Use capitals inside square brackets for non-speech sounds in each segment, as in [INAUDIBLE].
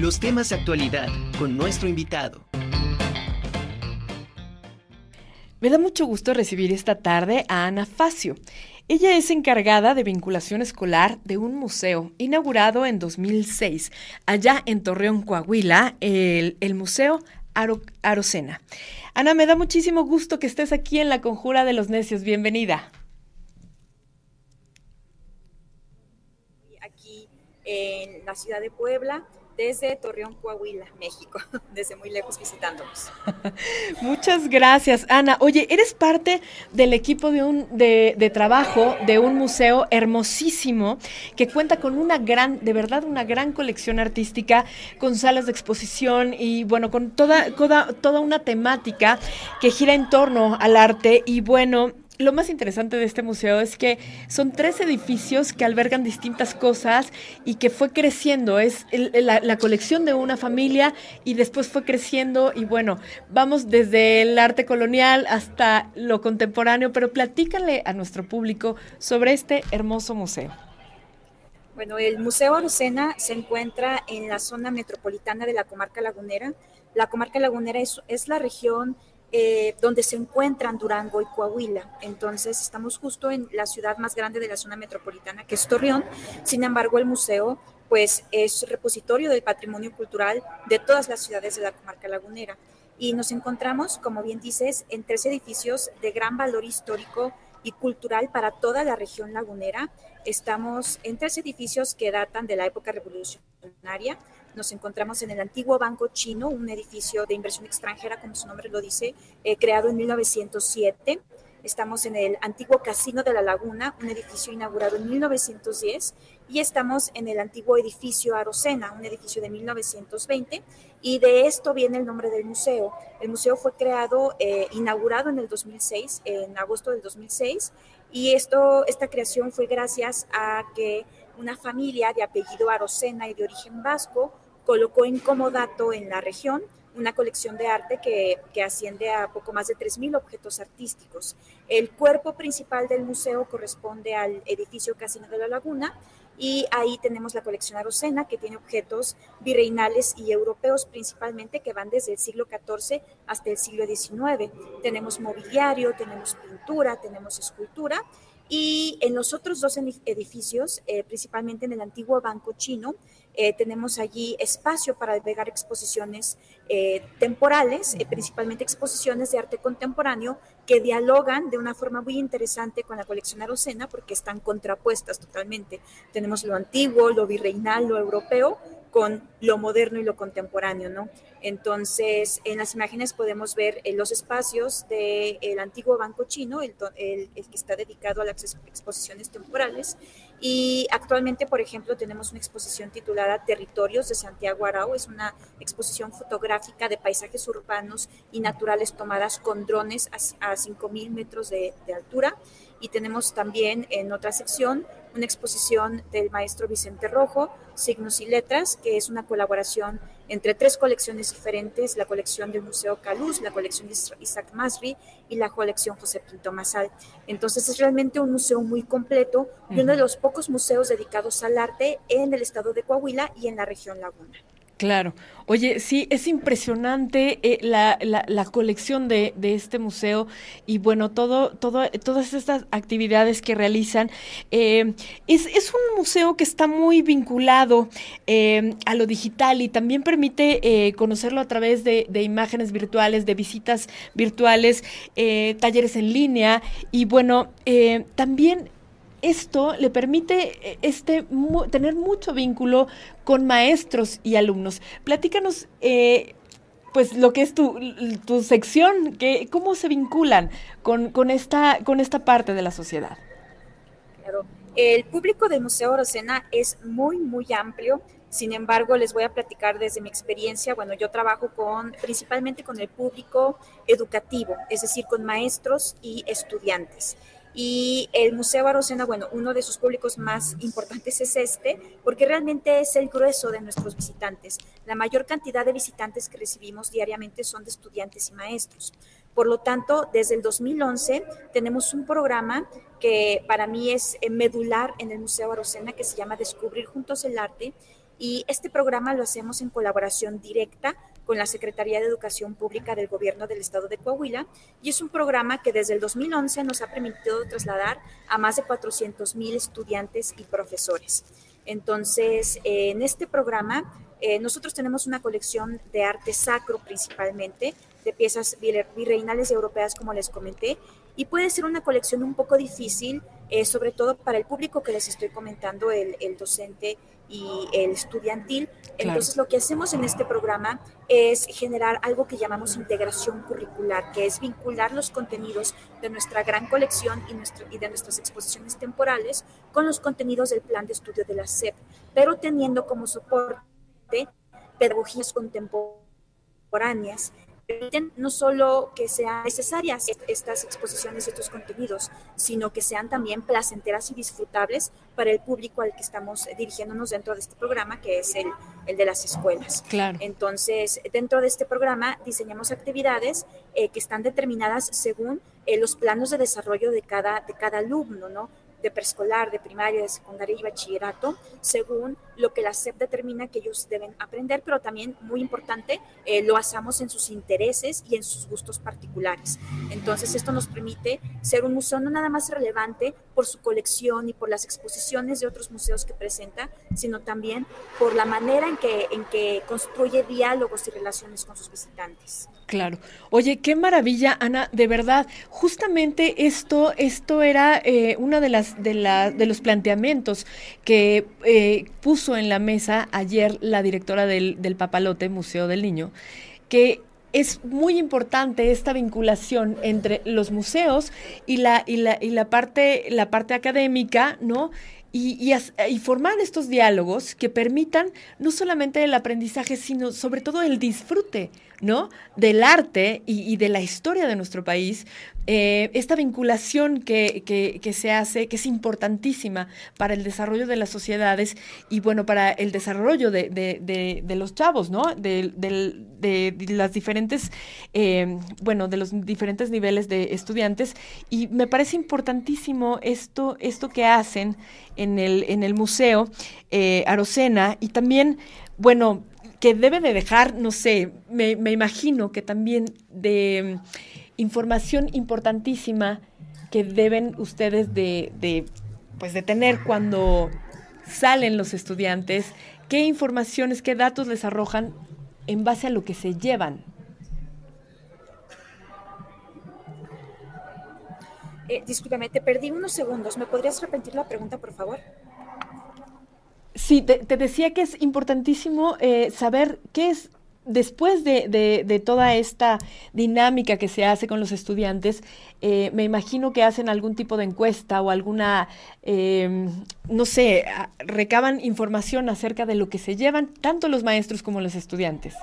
los temas de actualidad con nuestro invitado. Me da mucho gusto recibir esta tarde a Ana Facio. Ella es encargada de vinculación escolar de un museo inaugurado en 2006, allá en Torreón, Coahuila, el, Museo Arocena. Ana, me da muchísimo gusto que estés aquí en la Conjura de los Necios. Bienvenida. Aquí en la ciudad de Puebla desde Torreón, Coahuila, México, [LAUGHS] desde muy lejos visitándonos. [LAUGHS] Muchas gracias, Ana. Oye, eres parte del equipo de, un, de, de, trabajo de un museo hermosísimo que cuenta con una gran, de verdad, una gran colección artística, con salas de exposición y, bueno, con toda, toda, toda una temática que gira en torno al arte. Y, bueno, lo más interesante de este museo es que son tres edificios que albergan distintas cosas y que fue creciendo. Es la, colección de una familia y después fue creciendo y bueno, vamos desde el arte colonial hasta lo contemporáneo, pero platícale a nuestro público sobre este hermoso museo. Bueno, el Museo Arocena se encuentra en la zona metropolitana de la comarca lagunera. La comarca lagunera es, es la región eh, donde se encuentran Durango y Coahuila. Entonces estamos justo en la ciudad más grande de la zona metropolitana, que es Torreón. Sin embargo, el museo pues es repositorio del patrimonio cultural de todas las ciudades de la comarca lagunera. Y nos encontramos, como bien dices, en tres edificios de gran valor histórico y cultural para toda la región lagunera. Estamos en tres edificios que datan de la época revolucionaria, nos encontramos en el antiguo Banco Chino, un edificio de inversión extranjera, como su nombre lo dice, eh, creado en 1907. Estamos en el antiguo Casino de la Laguna, un edificio inaugurado en 1910, y estamos en el antiguo edificio Arocena, un edificio de 1920, y de esto viene el nombre del museo. El museo fue creado, eh, inaugurado en el 2006, en agosto del 2006, y esto, esta creación fue gracias a que una familia de apellido Arocena y de origen vasco colocó en comodato en la región una colección de arte que, que, asciende a poco más de 3.000 objetos artísticos. El cuerpo principal del museo corresponde al edificio Casino de la Laguna y ahí tenemos la colección Arocena que tiene objetos virreinales y europeos principalmente que van desde el siglo XIV hasta el siglo XIX. Tenemos mobiliario, tenemos pintura, tenemos escultura y en los otros dos edificios, eh, principalmente en el antiguo Banco Chino, eh, tenemos allí espacio para albergar exposiciones eh, temporales, principalmente exposiciones de arte contemporáneo que dialogan de una forma muy interesante con la colección arocena porque están contrapuestas totalmente. Tenemos lo antiguo, lo virreinal, lo europeo, con lo moderno y lo contemporáneo, ¿no? Entonces, en las imágenes podemos ver eh, los espacios del antiguo banco chino, el, que está dedicado a las exposiciones temporales. Y actualmente, por ejemplo, tenemos una exposición titulada Territorios de Santiago Arau. Es una exposición fotográfica de paisajes urbanos y naturales tomadas con drones a, a 5.000 metros de, de altura. Y tenemos también en otra sección una exposición del maestro Vicente Rojo, Signos y Letras, que es una colaboración entre tres colecciones diferentes, la colección del Museo Caluz, la colección de Isaac Masri y la colección José Pinto Masal. Entonces es realmente un museo muy completo y uno de los pocos museos dedicados al arte en el estado de Coahuila y en la región Laguna. Claro. Oye, sí, es impresionante eh, la, la, colección de, de, este museo y bueno, todo, todo, todas estas actividades que realizan. Eh, es, es, un museo que está muy vinculado eh, a lo digital y también permite conocerlo a través de, de, imágenes virtuales, de visitas virtuales, talleres en línea y bueno, también esto le permite eh, este, tener mucho vínculo con maestros y alumnos. Platícanos, eh, pues, lo que es tu, tu sección, que, cómo se vinculan con, con, esta, con esta parte de la sociedad. Claro. El público del Museo Orocena es muy, muy amplio. Sin embargo, les voy a platicar desde mi experiencia. Bueno, yo trabajo con principalmente con el público educativo, es decir, con maestros y estudiantes. Y el Museo Arocena, bueno, uno de sus públicos más importantes es este, porque realmente es el grueso de nuestros visitantes. La mayor cantidad de visitantes que recibimos diariamente son de estudiantes y maestros. Por lo tanto, desde el 2011 tenemos un programa que para mí es medular en el Museo Arocena que se llama Descubrir Juntos el Arte Y este programa lo hacemos en colaboración directa con la Secretaría de Educación Pública del Gobierno del Estado de Coahuila y es un programa que desde el 2011 nos ha permitido trasladar a más de 400 mil estudiantes y profesores. Entonces, en este programa eh, nosotros tenemos una colección de arte sacro principalmente, de piezas virreinales y europeas, como les comenté, y puede ser una colección un poco difícil, eh, sobre todo para el público que les estoy comentando, el, docente y el estudiantil. Entonces, lo que hacemos en este programa es generar algo que llamamos integración curricular, que es vincular los contenidos de nuestra gran colección y, y de nuestras exposiciones temporales con los contenidos del plan de estudio de la SEP, pero teniendo como soporte pedagogías contemporáneas permiten no solo que sean necesarias estas exposiciones y estos contenidos, sino que sean también placenteras y disfrutables para el público al que estamos dirigiéndonos dentro de este programa, que es el, el de las escuelas. Claro. Entonces, dentro de este programa diseñamos actividades eh, que están determinadas según eh, los planos de desarrollo de cada, de cada alumno, ¿no? de preescolar, de primaria, de secundaria y bachillerato, según lo que la SEP determina que ellos deben aprender, pero también, muy importante, eh, lo hacemos en sus intereses y en sus gustos particulares. Entonces, esto nos permite ser un museo no nada más relevante por su colección y por las exposiciones de otros museos que presenta, sino también por la manera en que, en que construye diálogos y relaciones con sus visitantes. Claro. Oye, qué maravilla, Ana, de verdad. Justamente esto, esto era eh, una de las, de, la, de los planteamientos que eh, puso en la mesa ayer la directora del, del Papalote, Museo del Niño, que es muy importante esta vinculación entre los museos y la, y la, y la parte, la parte académica, ¿no? y, y, formar estos diálogos que permitan no solamente el aprendizaje, sino sobre todo el disfrute, ¿no? Del arte y, de la historia de nuestro país, eh, esta vinculación que, que, se hace, que es importantísima para el desarrollo de las sociedades y, bueno, para el desarrollo de, de, los chavos, ¿no? De, las diferentes, eh, bueno, de los diferentes niveles de estudiantes. Y me parece importantísimo esto, esto que hacen en el, en el museo eh, Arocena y también, bueno, que debe de dejar, no sé, me, me imagino que también de información importantísima que deben ustedes de, de, pues de tener cuando salen los estudiantes, qué informaciones, qué datos les arrojan en base a lo que se llevan. Eh, discúlpame, te perdí unos segundos. ¿Me podrías repetir la pregunta, por favor? Sí, te, decía que es importantísimo eh, saber qué es, después de, toda esta dinámica que se hace con los estudiantes, eh, me imagino que hacen algún tipo de encuesta o alguna, em, no sé, recaban información acerca de lo que se llevan tanto los maestros como los estudiantes.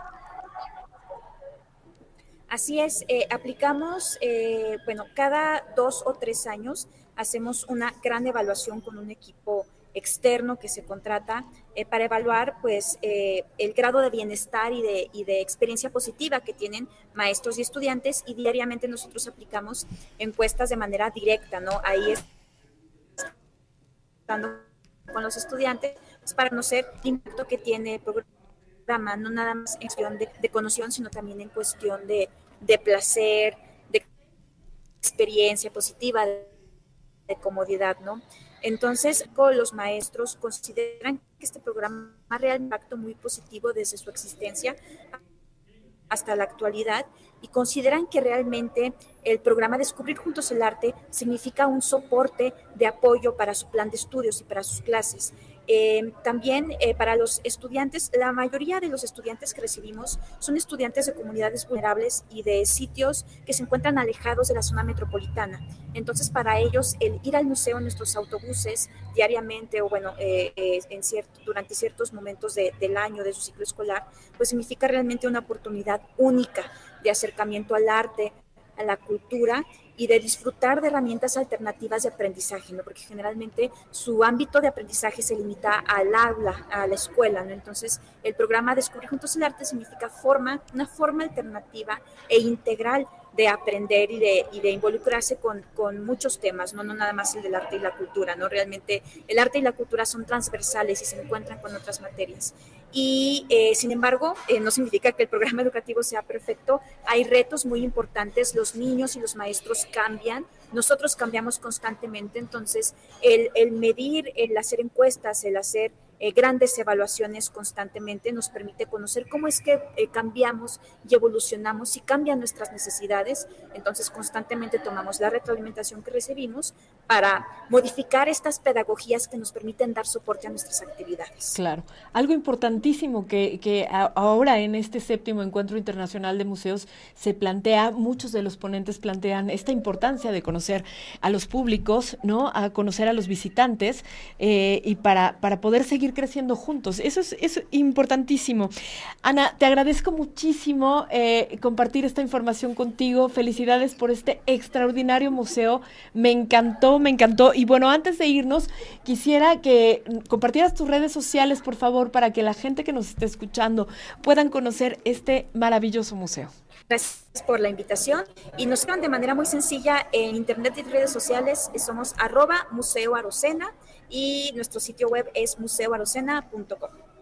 Así es, eh, aplicamos, bueno, cada dos o tres años hacemos una gran evaluación con un equipo externo que se contrata eh, para evaluar pues eh, el grado de bienestar y de, y de experiencia positiva que tienen maestros y estudiantes y diariamente nosotros aplicamos encuestas de manera directa, ¿no? Ahí estando con los estudiantes pues, para conocer el impacto que tiene el programa, no nada más en cuestión de, de conocimiento, sino también en cuestión de, de placer, de experiencia positiva, de comodidad, ¿no? Entonces, los maestros consideran que este programa ha real impacto muy positivo desde su existencia hasta la actualidad y consideran que realmente el programa Descubrir Juntos el Arte significa un soporte de apoyo para su plan de estudios y para sus clases. Eh, también eh, para los estudiantes, la mayoría de los estudiantes que recibimos son estudiantes de comunidades vulnerables y de sitios que se encuentran alejados de la zona metropolitana. Entonces, para ellos, el ir al museo en nuestros autobuses diariamente o, bueno, eh, en cierto, durante ciertos momentos del año de su ciclo escolar, pues significa realmente una oportunidad única de acercamiento al arte, a la cultura y de disfrutar de herramientas alternativas de aprendizaje, ¿no? porque generalmente su ámbito de aprendizaje se limita al aula, a la escuela. ¿no? Entonces, el programa Descubrir Juntos el Arte significa forma, una forma alternativa e integral de aprender y de, involucrarse con, con, muchos temas, ¿no? no nada más el del arte y la cultura, ¿no? Realmente el arte y la cultura son transversales y se encuentran con otras materias. Y eh, sin embargo, eh, no significa que el programa educativo sea perfecto, hay retos muy importantes, los niños y los maestros cambian, nosotros cambiamos constantemente, entonces el, medir, el hacer encuestas, el hacer eh, grandes evaluaciones constantemente, nos permite conocer cómo es que cambiamos y evolucionamos y cambian nuestras necesidades. Entonces, constantemente tomamos la retroalimentación que recibimos para modificar estas pedagogías que nos permiten dar soporte a nuestras actividades. Claro. Algo importantísimo que, que ahora en este séptimo encuentro internacional de museos se plantea, muchos de los ponentes plantean esta importancia de conocer a los públicos, ¿no? A conocer a los visitantes eh, y para, para poder seguir creciendo juntos. Eso es, importantísimo. Ana, te agradezco muchísimo eh, compartir esta información contigo. Felicidades por este extraordinario museo. Me encantó, me encantó. Y bueno, antes de irnos, quisiera que compartieras tus redes sociales, por favor, para que la gente que nos esté escuchando puedan conocer este maravilloso museo. Gracias por la invitación y nos quedan de manera muy sencilla en internet y redes sociales. Somos arroba Museo Arocena y nuestro sitio web es museoarocena.com.